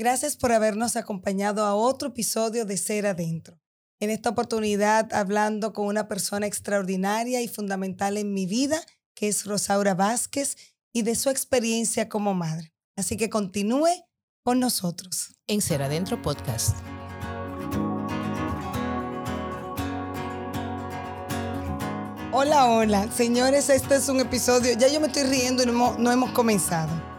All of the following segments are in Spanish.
Gracias por habernos acompañado a otro episodio de Ser Adentro. En esta oportunidad hablando con una persona extraordinaria y fundamental en mi vida, que es Rosaura Vázquez, y de su experiencia como madre. Así que continúe con nosotros. En Ser Adentro Podcast. Hola, hola. Señores, este es un episodio, ya yo me estoy riendo y no hemos, no hemos comenzado.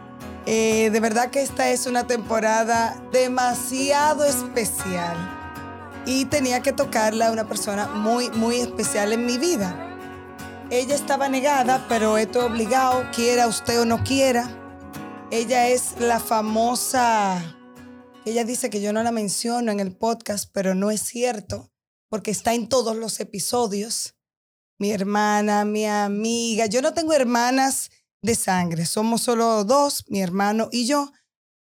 Eh, de verdad que esta es una temporada demasiado especial y tenía que tocarla a una persona muy, muy especial en mi vida. Ella estaba negada, pero esto obligado, quiera usted o no quiera. Ella es la famosa, ella dice que yo no la menciono en el podcast, pero no es cierto, porque está en todos los episodios. Mi hermana, mi amiga, yo no tengo hermanas de sangre. Somos solo dos, mi hermano y yo,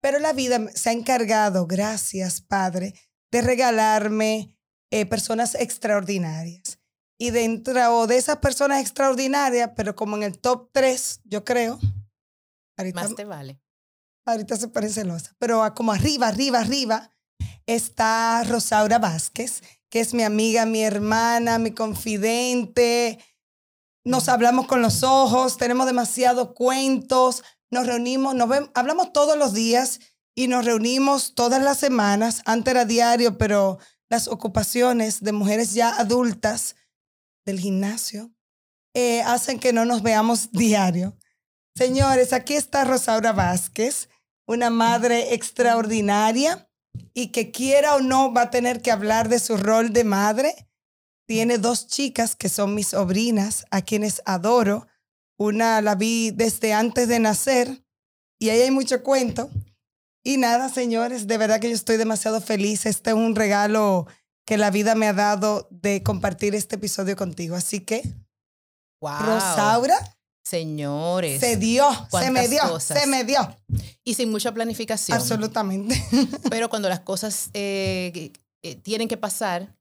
pero la vida se ha encargado, gracias Padre, de regalarme eh, personas extraordinarias. Y dentro de esas personas extraordinarias, pero como en el top 3, yo creo. Ahorita, Más te vale. Ahorita se parece celosa, pero como arriba, arriba, arriba, está Rosaura Vázquez, que es mi amiga, mi hermana, mi confidente, nos hablamos con los ojos, tenemos demasiados cuentos, nos reunimos, nos hablamos todos los días y nos reunimos todas las semanas. Antes era diario, pero las ocupaciones de mujeres ya adultas del gimnasio eh, hacen que no nos veamos diario. Señores, aquí está Rosaura Vázquez, una madre extraordinaria y que quiera o no va a tener que hablar de su rol de madre tiene dos chicas que son mis sobrinas, a quienes adoro. Una la vi desde antes de nacer y ahí hay mucho cuento. Y nada, señores, de verdad que yo estoy demasiado feliz. Este es un regalo que la vida me ha dado de compartir este episodio contigo. Así que, wow. Rosaura. Señores. Se dio, se me dio, se me dio. Y sin mucha planificación. Absolutamente. Pero cuando las cosas eh, eh, tienen que pasar,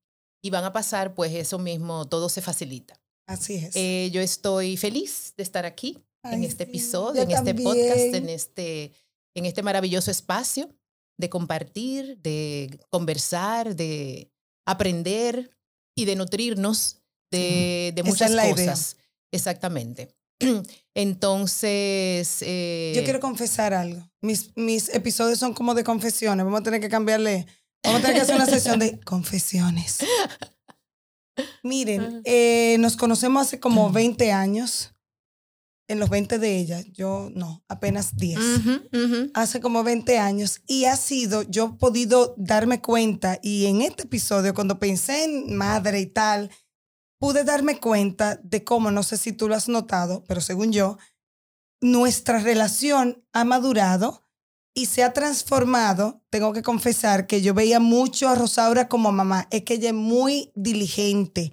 y van a pasar, pues eso mismo, todo se facilita. Así es. Eh, yo estoy feliz de estar aquí en este episodio, en este podcast, en este, en este maravilloso espacio de compartir, de conversar, de aprender y de nutrirnos de, de muchas cosas. Exactamente. Entonces. Eh, yo quiero confesar algo. Mis, mis episodios son como de confesiones. Vamos a tener que cambiarle Vamos a tener que hacer una sesión de confesiones. Miren, eh, nos conocemos hace como 20 años. En los 20 de ella, yo no, apenas 10. Hace como 20 años. Y ha sido, yo he podido darme cuenta, y en este episodio, cuando pensé en madre y tal, pude darme cuenta de cómo, no sé si tú lo has notado, pero según yo, nuestra relación ha madurado y se ha transformado. Tengo que confesar que yo veía mucho a Rosaura como mamá. Es que ella es muy diligente.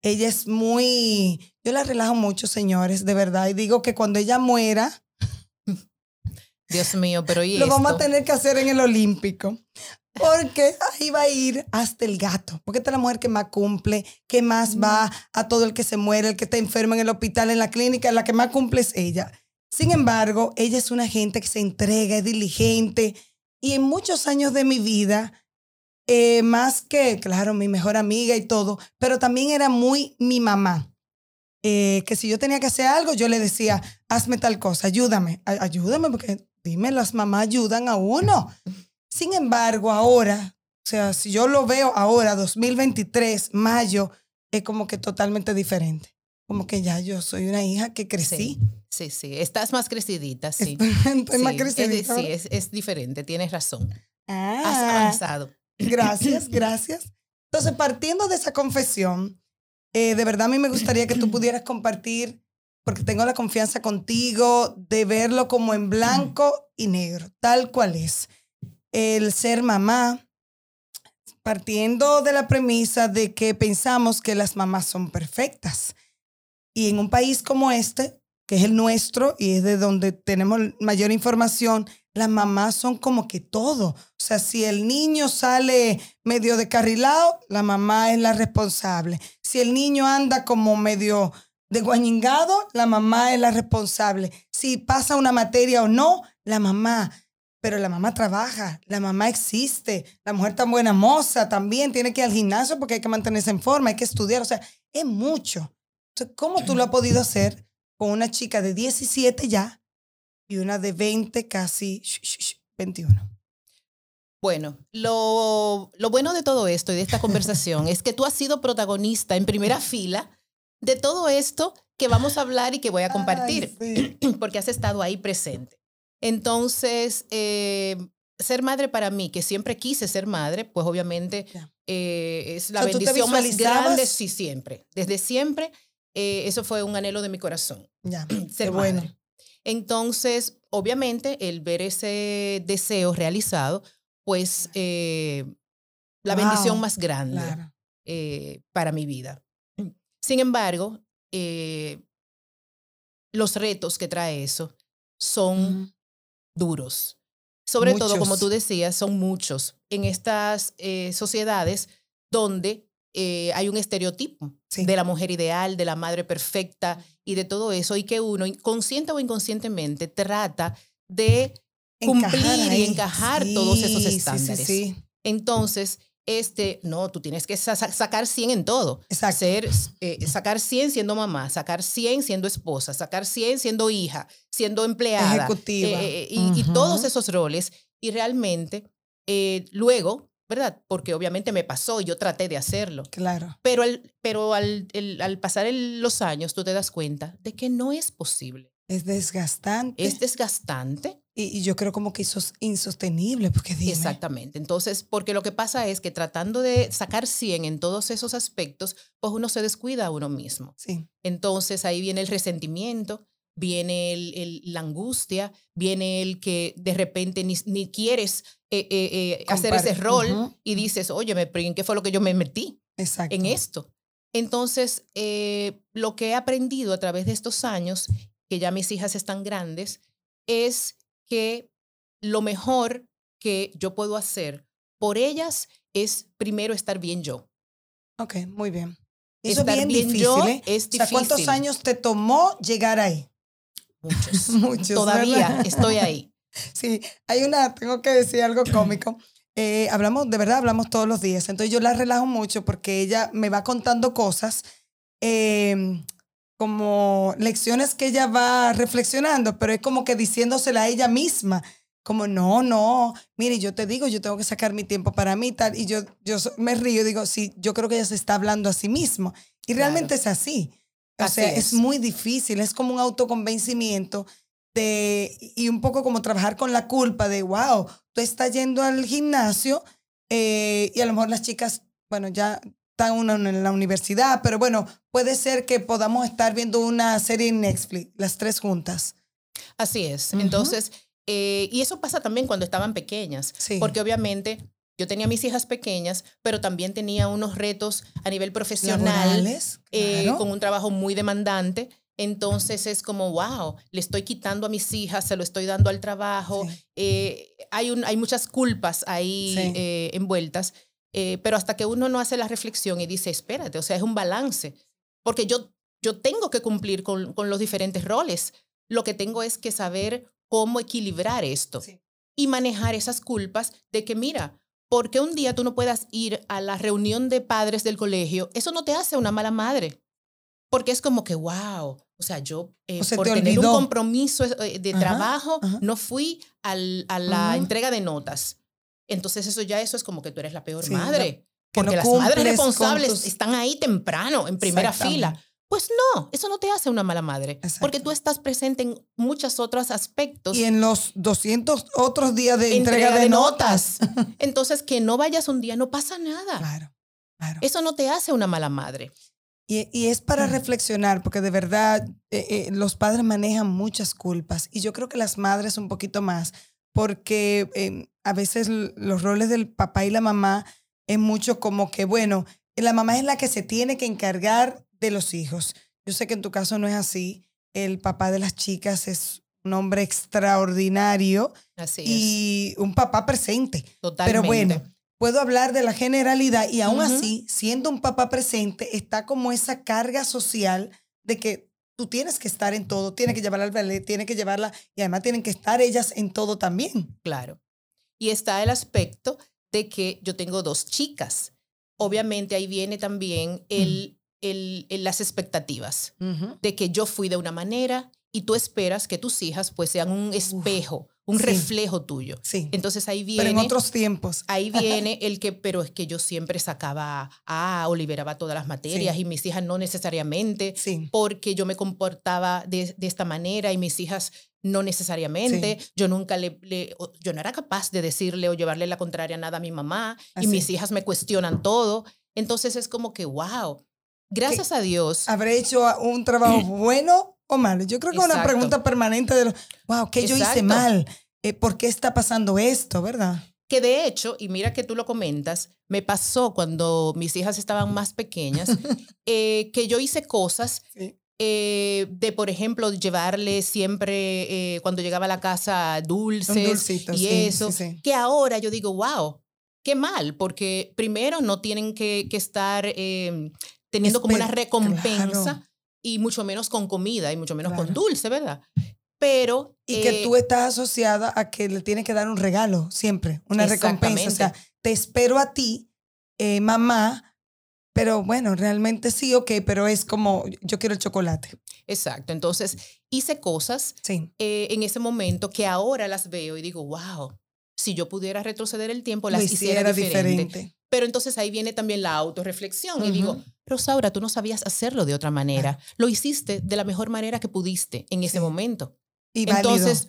Ella es muy... Yo la relajo mucho, señores, de verdad. Y digo que cuando ella muera... Dios mío, pero ¿y Lo vamos a tener que hacer en el Olímpico. Porque ahí va a ir hasta el gato. Porque esta es la mujer que más cumple, que más va a todo el que se muere, el que está enfermo en el hospital, en la clínica, la que más cumple es ella. Sin embargo, ella es una gente que se entrega, es diligente y en muchos años de mi vida, eh, más que, claro, mi mejor amiga y todo, pero también era muy mi mamá. Eh, que si yo tenía que hacer algo, yo le decía, hazme tal cosa, ayúdame, ayúdame, porque dime, las mamás ayudan a uno. Sin embargo, ahora, o sea, si yo lo veo ahora, 2023, mayo, es como que totalmente diferente. Como que ya yo soy una hija que crecí. Sí, sí, estás más crecidita, sí. Estoy más crecidita. sí, es, es, diferente, tienes razón. Ah, Has avanzado. Gracias, gracias. Entonces, partiendo de esa confesión, eh, de verdad a mí me gustaría que tú pudieras compartir, porque tengo la confianza contigo, de verlo como en blanco y negro, tal cual es. El ser mamá, partiendo de la premisa de que pensamos que las mamás son perfectas. Y en un país como este, que es el nuestro y es de donde tenemos mayor información, las mamás son como que todo. O sea, si el niño sale medio descarrilado, la mamá es la responsable. Si el niño anda como medio desguañingado, la mamá es la responsable. Si pasa una materia o no, la mamá. pero la mamá trabaja, la mamá existe, la mujer tan buena moza también tiene que ir al gimnasio porque hay que mantenerse en forma, hay que estudiar, o sea, es mucho. Entonces, ¿cómo tú lo has podido hacer con una chica de 17 ya y una de 20, casi 21? Bueno, lo, lo bueno de todo esto y de esta conversación es que tú has sido protagonista en primera fila de todo esto que vamos a hablar y que voy a compartir, porque has estado ahí presente. Entonces, eh, ser madre para mí, que siempre quise ser madre, pues obviamente eh, es la bendición más grande, sí, siempre. Desde siempre, eh, eso fue un anhelo de mi corazón. Ya, ser bueno. Entonces, obviamente, el ver ese deseo realizado, pues la bendición más grande para mi vida. Sin embargo, los retos que trae eso son duros. Sobre todo, como tú decías, son muchos en estas eh, sociedades donde eh, hay un estereotipo de la mujer ideal, de la madre perfecta y de todo eso, y que uno, consciente o inconscientemente, trata de cumplir y encajar todos esos estándares. Entonces, este, no, tú tienes que sacar 100 en todo. Ser, eh, sacar 100 siendo mamá, sacar 100 siendo esposa, sacar 100 siendo hija, siendo empleada. Ejecutiva. Eh, y, todos esos roles. Y realmente, eh, luego, ¿verdad? Porque obviamente me pasó y yo traté de hacerlo. Claro. Pero, el, pero al, al pasar los años, tú te das cuenta de que no es posible. Es desgastante. Es desgastante. Y, yo creo como que eso es insostenible, porque Exactamente. Entonces, porque lo que pasa es que tratando de sacar 100 en todos esos aspectos, pues uno se descuida a uno mismo. Sí. Entonces ahí viene el resentimiento, viene el, la angustia, viene el que de repente ni, ni quieres eh, eh, eh, hacer ese rol y dices, oye, ¿en qué fue lo que yo me metí? Exacto. En esto. Entonces, lo que he aprendido a través de estos años que ya mis hijas están grandes, es que lo mejor que yo puedo hacer por ellas es primero estar bien yo. Ok, muy bien. Eso estar bien, difícil, yo ¿eh? es difícil. ¿cuántos años te tomó llegar ahí? Muchos. Muchos. Todavía estoy ahí. Sí, hay una, tengo que decir algo cómico. Eh, hablamos, de verdad, hablamos todos los días. Entonces yo la relajo mucho porque ella me va contando cosas. Eh, como lecciones que ella va reflexionando, pero es como que diciéndosela a ella misma, como no, no, mire, yo te digo, yo tengo que sacar mi tiempo para mí tal, y yo, yo me río y digo, sí, yo creo que ella se está hablando a sí misma, y realmente es así. O sea, es. muy difícil, es como un autoconvencimiento de, y un poco como trabajar con la culpa de, wow, tú estás yendo al gimnasio eh, y a lo mejor las chicas, bueno, ya están uno en la universidad, pero bueno, puede ser que podamos estar viendo una serie en Netflix, las tres juntas. Así es. Entonces, eh, y eso pasa también cuando estaban pequeñas, porque obviamente yo tenía mis hijas pequeñas, pero también tenía unos retos a nivel profesional, eh, con un trabajo muy demandante. Entonces es como, wow, le estoy quitando a mis hijas, se lo estoy dando al trabajo. Eh, hay, un, hay muchas culpas ahí envueltas. Eh, pero hasta que uno no hace la reflexión y dice, espérate, o sea, es un balance, porque yo, yo tengo que cumplir con, con los diferentes roles. Lo que tengo es que saber cómo equilibrar esto y manejar esas culpas de que, mira, porque un día tú no puedas ir a la reunión de padres del colegio, eso no te hace una mala madre. Porque es como que, wow, o sea, yo eh, por tener un compromiso eh, de trabajo no fui al, a la entrega de notas. Entonces eso ya eso es como que tú eres la peor madre. porque las madres responsables están ahí temprano, en primera fila. Pues no, eso no te hace una mala madre, porque tú estás presente en muchos otros aspectos. Y en los 200 otros días de entrega, de, notas. Entonces, que no vayas un día no pasa nada. Claro, claro. Eso no te hace una mala madre. Y, y es para reflexionar, porque de verdad eh, eh, los padres manejan muchas culpas y yo creo que las madres un poquito más, porque em, a veces los roles del papá y la mamá es mucho como que, bueno, la mamá es la que se tiene que encargar de los hijos. Yo sé que en tu caso no es así. El papá de las chicas es un hombre extraordinario así y un papá presente. Totalmente. Pero bueno, puedo hablar de la generalidad y aún así, siendo un papá presente, está como esa carga social de que tú tienes que estar en todo, tienes que llevarla al ballet, tienes que llevarla y además tienen que estar ellas en todo también. Claro. Y está el aspecto de que yo tengo dos chicas. Obviamente ahí viene también el, el, las expectativas de que yo fui de una manera y tú esperas que tus hijas pues sean un espejo un reflejo tuyo. Sí. Entonces ahí viene. Pero en otros tiempos. Ahí viene el que, pero es que yo siempre sacaba A o liberaba todas las materias y mis hijas no necesariamente, sí. porque yo me comportaba de, de, esta manera y mis hijas no necesariamente. Yo nunca le, yo no era capaz de decirle o llevarle la contraria nada a mi mamá y mis hijas me cuestionan todo. Entonces es como que, wow, gracias a Dios. Habré hecho un trabajo bueno o mal. Yo creo que es una pregunta permanente de, los, wow, ¿qué yo hice mal? Eh, ¿Por qué está pasando esto, verdad? Que de hecho, y mira que tú lo comentas, me pasó cuando mis hijas estaban más pequeñas, eh, que yo hice cosas eh, de, por ejemplo, llevarle siempre, cuando llegaba a la casa, dulces y eso, que ahora yo digo, wow, qué mal, porque primero no tienen que, que estar em, teniendo como una recompensa y mucho menos con comida y mucho menos con dulce, ¿verdad? Pero... Y que eh tú estás asociada a que le tienes que dar un regalo siempre, una recompensa. O sea, te espero a ti, eh, mamá, pero bueno, realmente sí, ok, pero es como, yo quiero el chocolate. Exacto, entonces hice cosas sí. Eh, en ese momento que ahora las veo y digo, wow, si yo pudiera retroceder el tiempo, las hiciera, diferente. Pero entonces ahí viene también la autorreflexión y digo, Rosaura, tú no sabías hacerlo de otra manera. Lo hiciste de la mejor manera que pudiste en ese momento. Y entonces,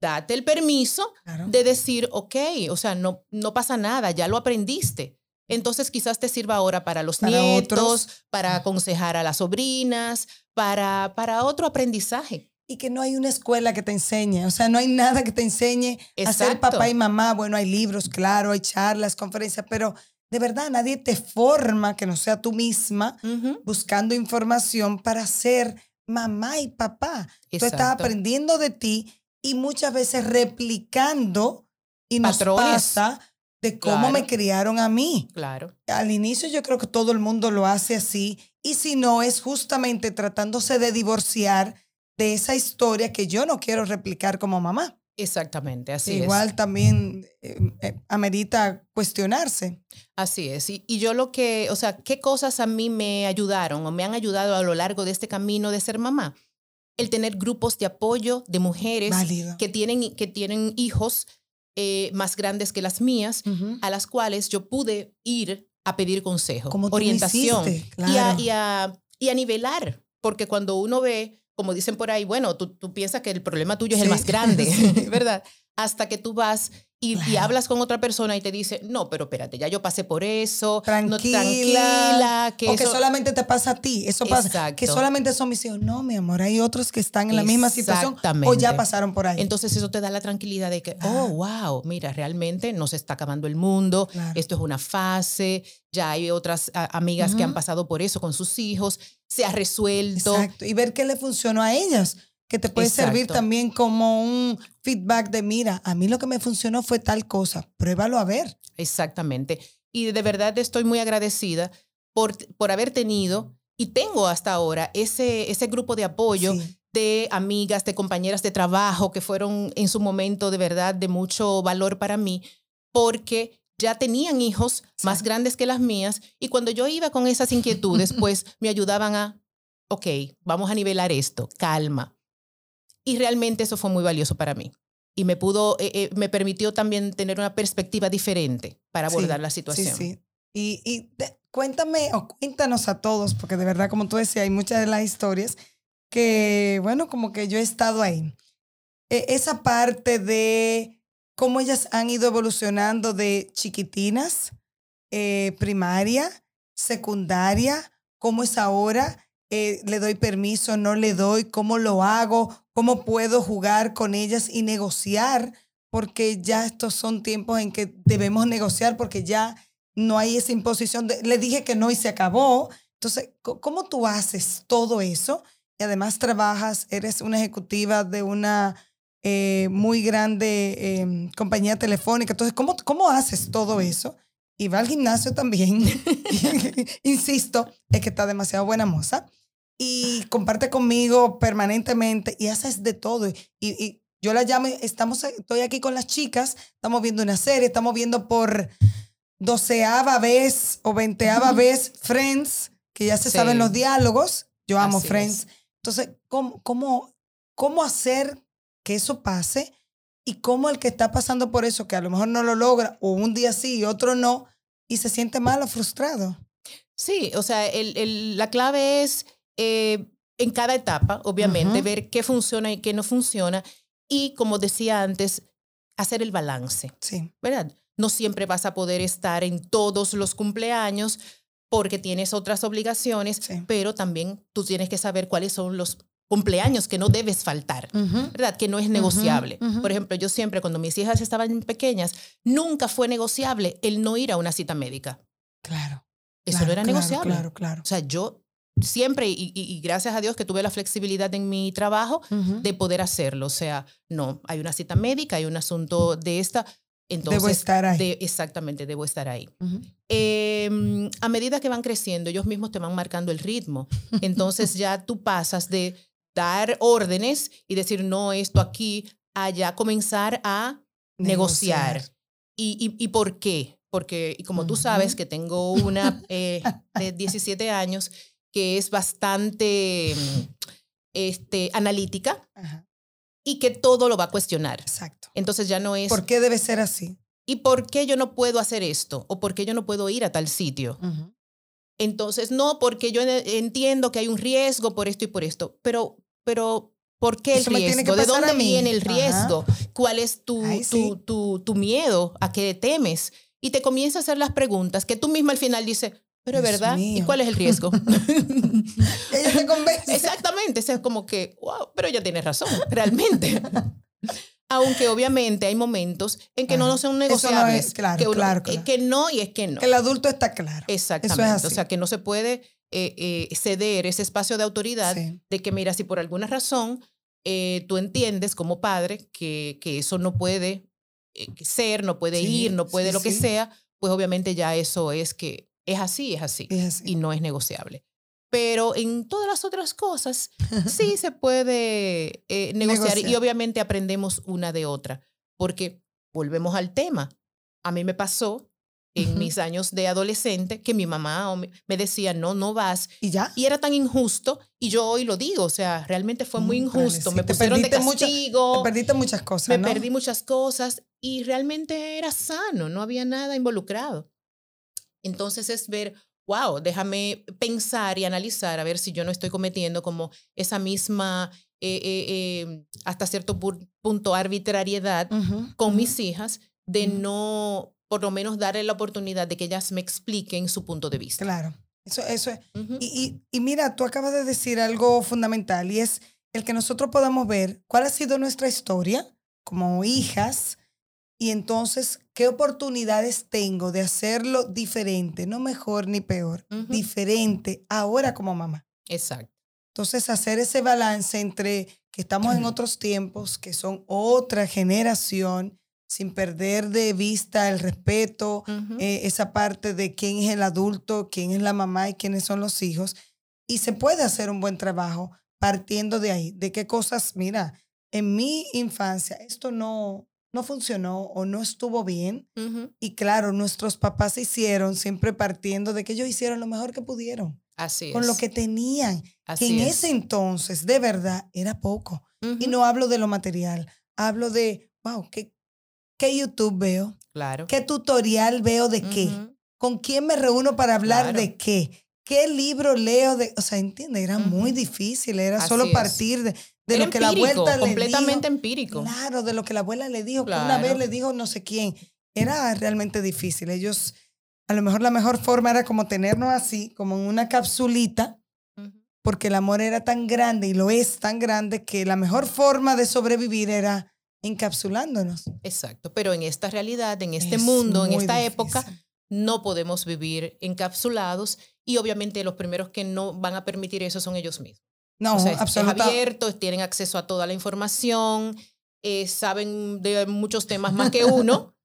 date el permiso de decir, ok, o sea, no, no pasa nada, ya lo aprendiste. Entonces quizás te sirva ahora para los nietos, para aconsejar a las sobrinas, para, para otro aprendizaje y que no hay una escuela que te enseñe, o sea, no hay nada que te enseñe a ser papá y mamá. Bueno, hay libros, claro, hay charlas, conferencias, pero de verdad nadie te forma que no sea tú misma buscando información para ser mamá y papá. Tú estás aprendiendo de ti y muchas veces replicando y nos pasa de cómo me criaron a mí. Claro. Al inicio yo creo que todo el mundo lo hace así y si no es justamente tratándose de divorciar de esa historia que yo no quiero replicar como mamá. Exactamente, así es. Igual también eh, eh, amerita cuestionarse. Así es. Y, y, yo lo que, o sea, ¿qué cosas a mí me ayudaron o me han ayudado a lo largo de este camino de ser mamá? El tener grupos de apoyo de mujeres que tienen, que tienen hijos eh, más grandes que las mías, a las cuales yo pude ir a pedir consejo, orientación y, y, a, y a nivelar. Porque cuando uno ve como dicen por ahí, bueno, tú, tú piensas que el problema tuyo es el más grande, ¿verdad? Hasta que tú vas y, hablas con otra persona y te dice, no, pero espérate, ya yo pasé por eso. Tranquila. que o que solamente te pasa a ti. Eso pasa. Que solamente son mis hijos. No, mi amor, hay otros que están en la misma situación o ya pasaron por ahí. Entonces eso te da la tranquilidad de que, oh, wow, mira, realmente no se está acabando el mundo. Esto es una fase. Ya hay otras amigas que han pasado por eso con sus hijos. Se ha resuelto. Exacto. Y ver qué le funcionó a ellas que te puede servir también como un feedback de, mira, a mí lo que me funcionó fue tal cosa, pruébalo a ver. Exactamente. Y de verdad estoy muy agradecida por, por haber tenido y tengo hasta ahora ese, ese grupo de apoyo de amigas, de compañeras de trabajo que fueron en su momento de verdad de mucho valor para mí, porque ya tenían hijos más grandes que las mías y cuando yo iba con esas inquietudes, pues me ayudaban a, ok, vamos a nivelar esto, calma, y realmente eso fue muy valioso para mí. Y me pudo, eh, eh, me permitió también tener una perspectiva diferente para abordar la situación. Sí, sí. Y, y cuéntame o cuéntanos a todos, porque de verdad, como tú decías, hay muchas de las historias que, bueno, como que yo he estado ahí. E, esa parte de cómo ellas han ido evolucionando de chiquitinas, eh, primaria, secundaria, cómo es ahora, le doy permiso, no le doy, cómo lo hago, cómo puedo jugar con ellas y negociar, porque ya estos son tiempos en que debemos negociar, porque ya no hay esa imposición. le dije que no y se acabó. Entonces, ¿cómo tú haces todo eso? Y además trabajas, eres una ejecutiva de una eh, muy grande em, compañía telefónica. Entonces, ¿cómo, ¿cómo haces todo eso? Y va al gimnasio también. Insisto, es que está demasiado buena moza y comparte conmigo permanentemente y haces de todo. Y, Yo la llamo, estamos, estoy aquí con las chicas, estamos viendo una serie, estamos viendo por doceava vez o veinteava vez Friends, que ya se saben los diálogos. Yo amo Friends. Entonces, ¿cómo, cómo, ¿cómo hacer que eso pase? Y cómo el que está pasando por eso, que a lo mejor no lo logra, o un día sí y otro no, y se siente mal o frustrado. Sí, o sea, el, el, la clave es eh, en cada etapa, obviamente, ver qué funciona y qué no funciona. Y como decía antes, hacer el balance. Sí. ¿Verdad? No siempre vas a poder estar en todos los cumpleaños porque tienes otras obligaciones, pero también tú tienes que saber cuáles son los cumpleaños que no debes faltar, ¿verdad? Que no es negociable. Por ejemplo, yo siempre cuando mis hijas estaban pequeñas, nunca fue negociable el no ir a una cita médica. Claro. Eso no era negociable. Claro, claro. O sea, yo siempre, y, gracias a Dios que tuve la flexibilidad en mi trabajo de poder hacerlo. O sea, no, hay una cita médica, hay un asunto de esta. Entonces, debo estar ahí. exactamente, debo estar ahí. Em, a medida que van creciendo, ellos mismos te van marcando el ritmo. Entonces ya tú pasas de dar órdenes y decir, no, esto aquí, a ya comenzar a negociar. ¿Y, y, por qué? Porque, y como tú sabes que tengo una eh, de 17 años que es bastante este, analítica y que todo lo va a cuestionar. Exacto. Entonces ya no es... ¿Por qué debe ser así? ¿Y por qué yo no puedo hacer esto? ¿O por qué yo no puedo ir a tal sitio? Entonces, no, porque yo entiendo que hay un riesgo por esto y por esto, pero, pero ¿por qué el riesgo? ¿De dónde viene el riesgo? ¿Cuál es tu, tu, tu, tu, miedo? ¿A qué temes? Y te comienza a hacer las preguntas que tú misma al final dices, pero es verdad, ¿y cuál es el riesgo? ella te convence. Exactamente, es como que, wow, pero ella tiene razón, realmente. Aunque obviamente hay momentos en que no, no son negociables. claro, que claro, Que no y es que no. El adulto está claro. Exactamente. O sea, que no se puede eh, eh, ceder ese espacio de autoridad de que, mira, si por alguna razón eh, tú entiendes como padre que, que eso no puede ser, no puede ir, no puede lo que sea, pues obviamente ya eso es que es así, es así, y no es negociable. Pero en todas las otras cosas sí se puede eh, negociar, y obviamente aprendemos una de otra, porque volvemos al tema. A mí me pasó en mis años de adolescente que mi mamá me decía, no, no vas. ¿Y ya? Y era tan injusto, y yo hoy lo digo, o sea, realmente fue muy mm, injusto. me pusieron de castigo. te perdiste muchas cosas, Me perdí muchas cosas, y realmente era sano, no había nada involucrado. Entonces es ver, wow, déjame pensar y analizar a ver si yo no estoy cometiendo como esa misma, eh, eh, em, hasta cierto punto, arbitrariedad con mis hijas de no, por lo menos, darle la oportunidad de que ellas me expliquen su punto de vista. Claro, eso, eso es. y, y, mira, tú acabas de decir algo fundamental y es el que nosotros podamos ver cuál ha sido nuestra historia como hijas y entonces, ¿qué oportunidades tengo de hacerlo diferente? No mejor ni peor, diferente ahora como mamá. Exacto. Entonces, hacer ese balance entre que estamos en otros tiempos, que son otra generación, sin perder de vista el respeto, eh, esa parte de quién es el adulto, quién es la mamá y quiénes son los hijos. Y se puede hacer un buen trabajo partiendo de ahí, de qué cosas, mira, en mi infancia esto no, no funcionó o no estuvo bien. Y claro, nuestros papás hicieron siempre partiendo de que ellos hicieron lo mejor que pudieron. Así Con lo que tenían. que en ese entonces, de verdad, era poco. Y no hablo de lo material. Hablo de, wow, ¿qué, qué YouTube veo? Claro. ¿Qué tutorial veo de qué? ¿Con quién me reúno para hablar de qué? ¿Qué libro leo de...? O sea, entiende, era muy difícil. Era solo partir de de lo que la abuela completamente empírico. Claro, de lo que la abuela le dijo, que una vez le dijo no sé quién. Era realmente difícil. Ellos, a lo mejor la mejor forma era como tenernos así, como en una capsulita, porque el amor era tan grande y lo es tan grande que la mejor forma de sobrevivir era encapsulándonos. Exacto, pero en esta realidad, en este mundo, en esta época, no podemos vivir encapsulados y obviamente los primeros que no van a permitir eso son ellos mismos. No, o Es abierto, tienen acceso a toda la información, eh, saben de muchos temas más que uno.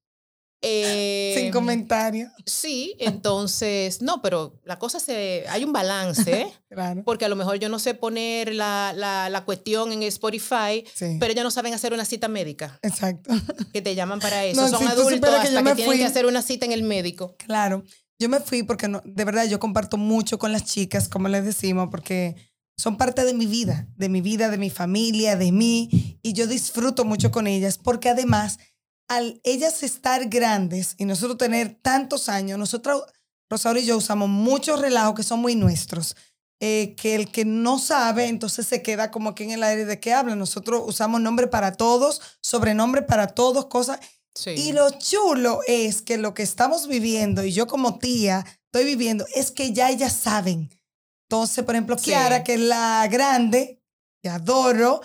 Eh, comentario. Sí, entonces, no, pero la cosa se, hay un balance, claro. porque a lo mejor yo no sé poner la, la, la cuestión en Spotify, pero ya no saben hacer una cita médica. Exacto. Que te llaman para eso. Son adultos hasta que, tienen que hacer una cita en el médico. Claro. Yo me fui porque no, de verdad yo comparto mucho con las chicas, como les decimos, porque son parte de mi vida, de mi vida, de mi familia, de mí, y yo disfruto mucho con ellas, porque además, al ellas estar grandes y nosotros tener tantos años, nosotros, Rosario y yo usamos muchos relajos que son muy nuestros. Eh, que el que no sabe, entonces se queda como aquí en el aire de qué habla. Nosotros usamos nombre para todos, sobrenombre para todos, cosas. Y lo chulo es que lo que estamos viviendo, y yo como tía estoy viviendo, es que ya ellas saben. Entonces, por ejemplo, Kiara, que es la grande, que adoro,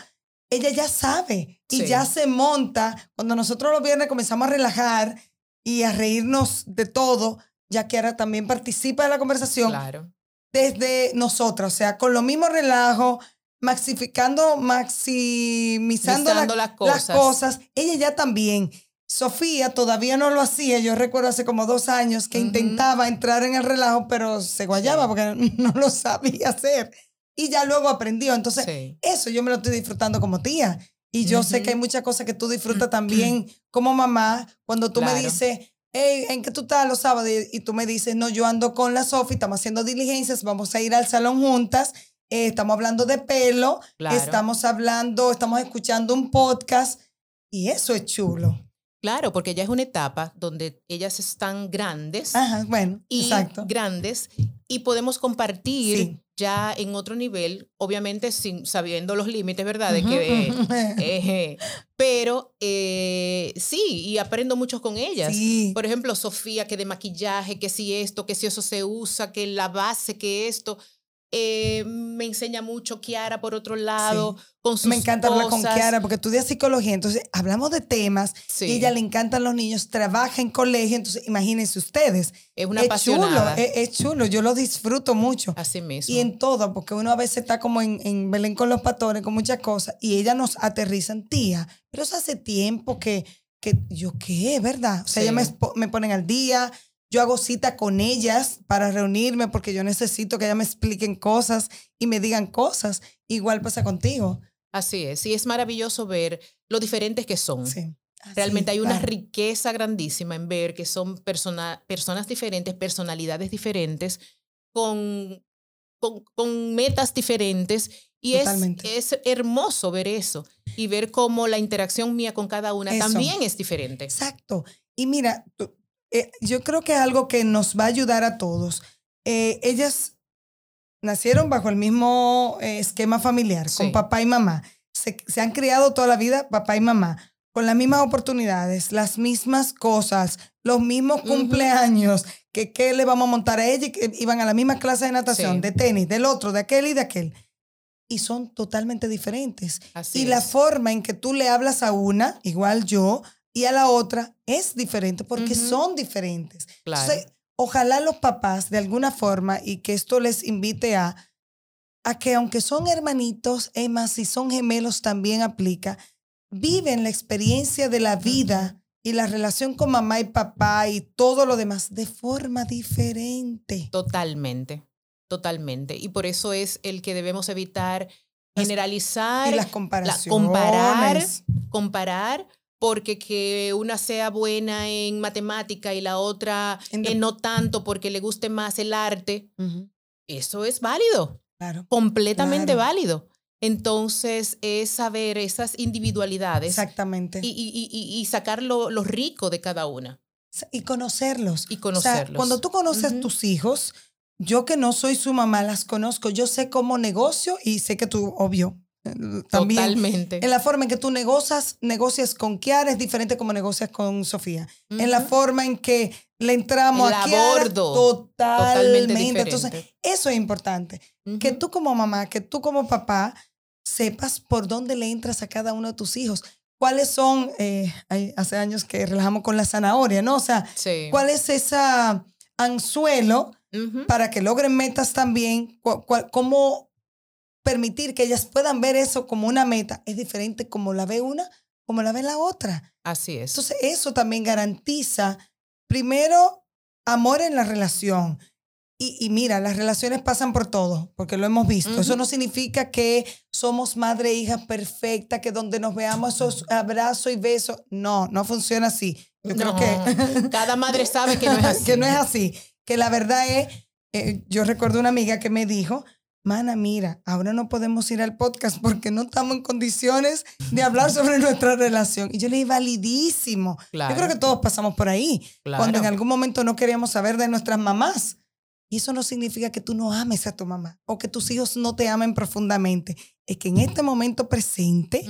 ella ya sabe y ya se monta. Cuando nosotros los viernes comenzamos a relajar y a reírnos de todo, ya Kiara también participa de la conversación. Claro. Desde nosotras, o sea, con lo mismo relajo, maxificando, maximizando las, cosas. las cosas. Ella ya también. Sofía todavía no lo hacía. Yo recuerdo hace como dos años que intentaba entrar en el relajo, pero se guayaba porque no lo sabía hacer. Y ya luego aprendió. Entonces, eso yo me lo estoy disfrutando como tía. Y yo sé que hay muchas cosas que tú disfrutas también como mamá. Cuando tú me dices, hey, ¿en qué tú estás los sábados? Y tú me dices, no, yo ando con la Sofía, estamos haciendo diligencias, vamos a ir al salón juntas. Eh, estamos hablando de pelo, estamos hablando, estamos escuchando un podcast. Y eso es chulo. Claro, porque ya es una etapa donde ellas están grandes. Ajá, bueno, y exacto. Grandes y podemos compartir ya en otro nivel, obviamente sin, sabiendo los límites, ¿verdad? De que, eh, pero eh, sí, y aprendo mucho con ellas. Por ejemplo, Sofía, que de maquillaje, que si esto, que si eso se usa, que la base, que esto. Eh, me enseña mucho Kiara por otro lado, con sus Me encanta hablar con Kiara porque estudia psicología, entonces hablamos de temas y ella le encantan los niños, trabaja en colegio, entonces imagínense ustedes. Es una es Chulo, es, chulo, yo lo disfruto mucho. Así mismo. Y en todo, porque uno a veces está como en, en Belén con los pastores, con muchas cosas, y ella nos aterriza en tía, pero eso hace tiempo que, que yo qué, ¿verdad? O sea, ella me, me ponen al día, yo hago cita con ellas para reunirme porque yo necesito que ellas me expliquen cosas y me digan cosas. Igual pasa contigo. Así es. Y es maravilloso ver lo diferentes que son. Sí. Realmente hay una riqueza grandísima en ver que son personas diferentes, personalidades diferentes, con, con, metas diferentes. Y es, es, hermoso ver eso y ver cómo la interacción mía con cada una también es diferente. Exacto. Y mira, eh, yo creo que es algo que nos va a ayudar a todos. Eh, ellas nacieron bajo el mismo eh, esquema familiar, con papá y mamá. Se, han criado toda la vida papá y mamá, con las mismas oportunidades, las mismas cosas, los mismos cumpleaños, que qué le vamos a montar a ella y que iban a la misma clase de natación, de tenis, del otro, de aquel y de aquel. Y son totalmente diferentes. y la forma en que tú le hablas a una, igual yo, y a la otra es diferente porque son diferentes. Entonces, ojalá los papás de alguna forma y que esto les invite a, a que aunque son hermanitos, Emma, si son gemelos también aplica, viven la experiencia de la vida y la relación con mamá y papá y todo lo demás de forma diferente. Totalmente, totalmente. Y por eso es el que debemos evitar generalizar. Y las comparaciones. comparar, comparar porque que una sea buena en matemática y la otra no tanto porque le guste más el arte, eso es válido. Claro. Completamente válido. Entonces, es saber esas individualidades. Exactamente. Y, y, y, sacar lo, rico de cada una. Y conocerlos. Y conocerlos. cuando tú conoces tus hijos, yo que no soy su mamá, las conozco. Yo sé cómo negocio y sé que tú, obvio, también Totalmente. En la forma en que tú negocias, negocias con Kiara es diferente como negocias con Sofía. En la forma en que le entramos a Kiara, totalmente. Entonces, eso es importante. Que tú como mamá, que tú como papá, sepas por dónde le entras a cada uno de tus hijos. ¿Cuáles son, eh, hace años que relajamos con la zanahoria, ¿no? O sea, ¿cuál es ese anzuelo para que logren metas también? ¿Cómo permitir que ellas puedan ver eso como una meta es diferente como la ve una, como la ve la otra. Así es. Entonces, eso también garantiza primero, amor en la relación. Y, mira, las relaciones pasan por todo, porque lo hemos visto. Eso no significa que somos madre e hija perfecta, que donde nos veamos esos abrazos y besos. No, no funciona así. Yo creo que. Cada madre sabe que no es así. que no es así. Que la verdad es. Eh, yo recuerdo una amiga que me dijo: Mana, mira, ahora no podemos ir al podcast porque no estamos en condiciones de hablar sobre nuestra relación. Y yo le dije, validísimo. Yo creo que todos pasamos por ahí. Cuando en algún momento no queríamos saber de nuestras mamás y eso no significa que tú no ames a tu mamá o que tus hijos no te amen profundamente. Es que en este momento presente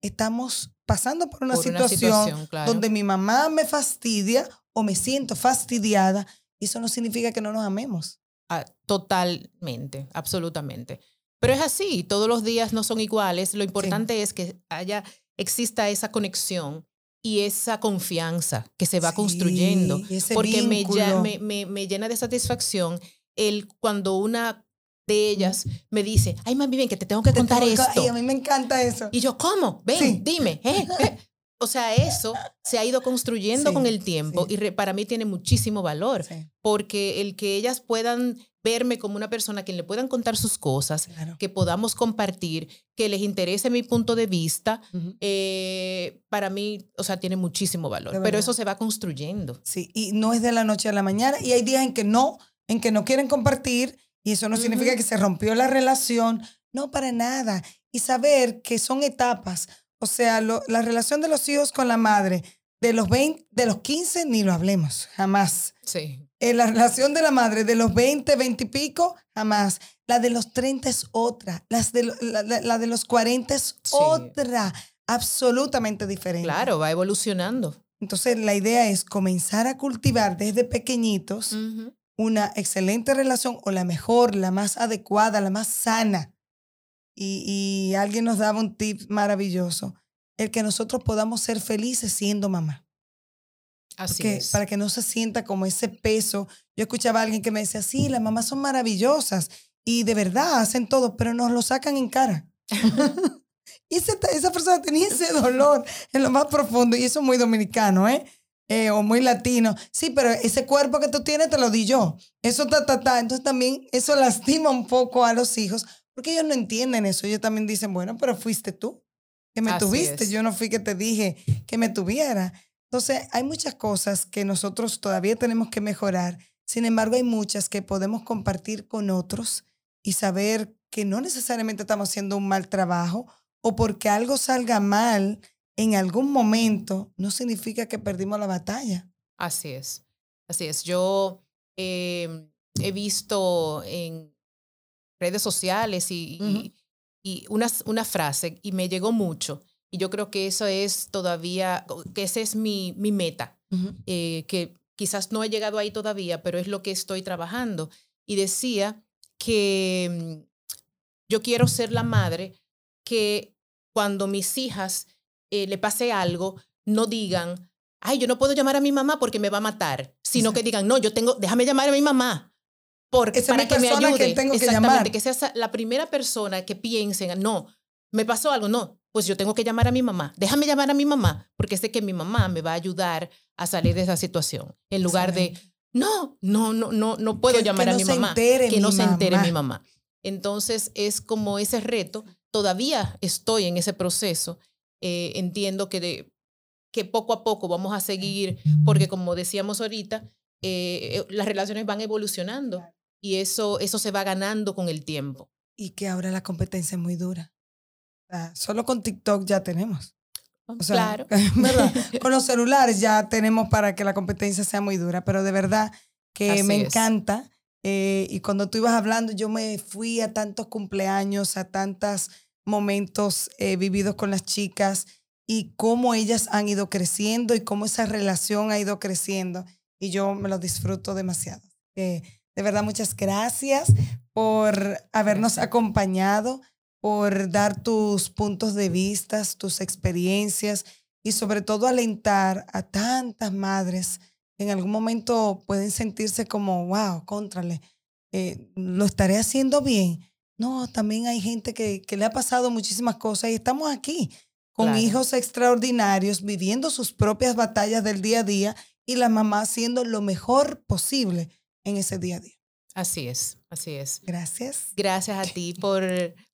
estamos pasando por una situación, donde mi mamá me fastidia o me siento fastidiada. Y eso no significa que no nos amemos. Ah, totalmente, absolutamente. Pero es así, todos los días no son iguales. Lo importante es que haya, exista esa conexión y esa confianza que se va construyendo. Porque me, me, me, llena de satisfacción el cuando una de ellas me dice, ay, mami, ven, que te tengo que contar esto. Y a mí me encanta eso. Y yo, ¿cómo? Ven, dime. Eh, eh". O sea, eso se ha ido construyendo con el tiempo y para mí tiene muchísimo valor, porque el que ellas puedan verme como una persona a quien le puedan contar sus cosas, que podamos compartir, que les interese mi punto de vista, eh, para mí, o sea, tiene muchísimo valor. Pero eso se va construyendo. Sí, y no es de la noche a la mañana. Y hay días en que no, en que no quieren compartir, y eso no significa que se rompió la relación. No, para nada. Y saber que son etapas. O sea, la relación de los hijos con la madre, de los 20, de los 15 ni lo hablemos, jamás. Sí. Eh, la relación de la madre de los 20, 20 y pico, jamás. La de los 30 es otra. Las de, la, de los 40 es otra. Absolutamente diferente. Claro, va evolucionando. Entonces, la idea es comenzar a cultivar desde pequeñitos una excelente relación o la mejor, la más adecuada, la más sana. Y, y alguien nos daba un tip maravilloso, el que nosotros podamos ser felices siendo mamá. Así es. Para que no se sienta como ese peso. Yo escuchaba a alguien que me decía, sí, las mamás son maravillosas y de verdad hacen todo, pero nos lo sacan en cara. y esa, persona tenía ese dolor en lo más profundo y eso es muy dominicano, ¿eh? ¿eh? o muy latino. Sí, pero ese cuerpo que tú tienes te lo di yo. Eso ta, ta, ta. Entonces también eso lastima un poco a los hijos porque ellos no entienden eso. Ellos también dicen, bueno, pero fuiste tú que me tuviste. Yo no fui que te dije que me tuviera. Entonces, hay muchas cosas que nosotros todavía tenemos que mejorar. Sin embargo, hay muchas que podemos compartir con otros y saber que no necesariamente estamos haciendo un mal trabajo o porque algo salga mal en algún momento, no significa que perdimos la batalla. Así es, así es. Yo em, he visto en redes sociales y, y una, una, frase y me llegó mucho y yo creo que eso es todavía, que esa es mi, mi meta, eh, que quizás no he llegado ahí todavía, pero es lo que estoy trabajando. Y decía que mm, yo quiero ser la madre que cuando mis hijas eh, le pase algo, no digan, ay, yo no puedo llamar a mi mamá porque me va a matar, sino que digan, no, yo tengo, déjame llamar a mi mamá. Porque, para que me ayude. Que tengo que, llamar. que sea la primera persona que piensen, no, me pasó algo, no, pues yo tengo que llamar a mi mamá. Déjame llamar a mi mamá, porque sé que mi mamá me va a ayudar a salir de esa situación. En lugar de, no, no, no, no, no puedo llamar a mi mamá. que no se entere mi mamá. Entonces es como ese reto. Todavía estoy en ese proceso. Eh, entiendo que, que poco a poco vamos a seguir, porque como decíamos ahorita, eh, eh, las relaciones van evolucionando y eso, eso se va ganando con el tiempo. Y que ahora la competencia es muy dura solo con TikTok ya tenemos. Oh, claro. Con los celulares ya tenemos para que la competencia sea muy dura, pero de verdad que me encanta. Eh, y cuando tú ibas hablando, yo me fui a tantos cumpleaños, a tantos momentos eh, vividos con las chicas y cómo ellas han ido creciendo y cómo esa relación ha ido creciendo. Y yo me lo disfruto demasiado. De verdad, muchas gracias por habernos acompañado por dar tus puntos de vista, tus experiencias y sobre todo alentar a tantas madres que en algún momento pueden sentirse como, wow, contrale, eh, lo estaré haciendo bien. No, también hay gente que, que, le ha pasado muchísimas cosas y estamos aquí con hijos extraordinarios, viviendo sus propias batallas del día a día y la mamá haciendo lo mejor posible en ese día a día. Así es, así es. Gracias. Gracias a ti por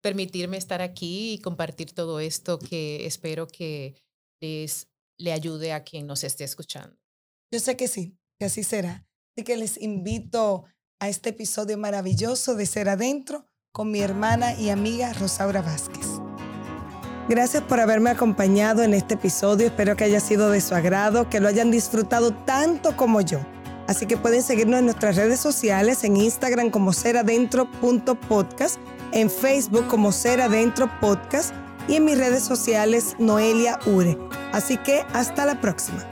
permitirme estar aquí y compartir todo esto que espero que les le ayude a quien nos esté escuchando. Yo sé que sí, que así será. Así que les invito a este episodio maravilloso de Ser Adentro con mi hermana y amiga Rosaura Vázquez. Gracias por haberme acompañado en este episodio. Espero que haya sido de su agrado, que lo hayan disfrutado tanto como yo. Así que pueden seguirnos en nuestras redes sociales, en Instagram como seradentro.podcast, en Facebook como Ser Adentro Podcast y en mis redes sociales Noelia Ure. Así que hasta la próxima.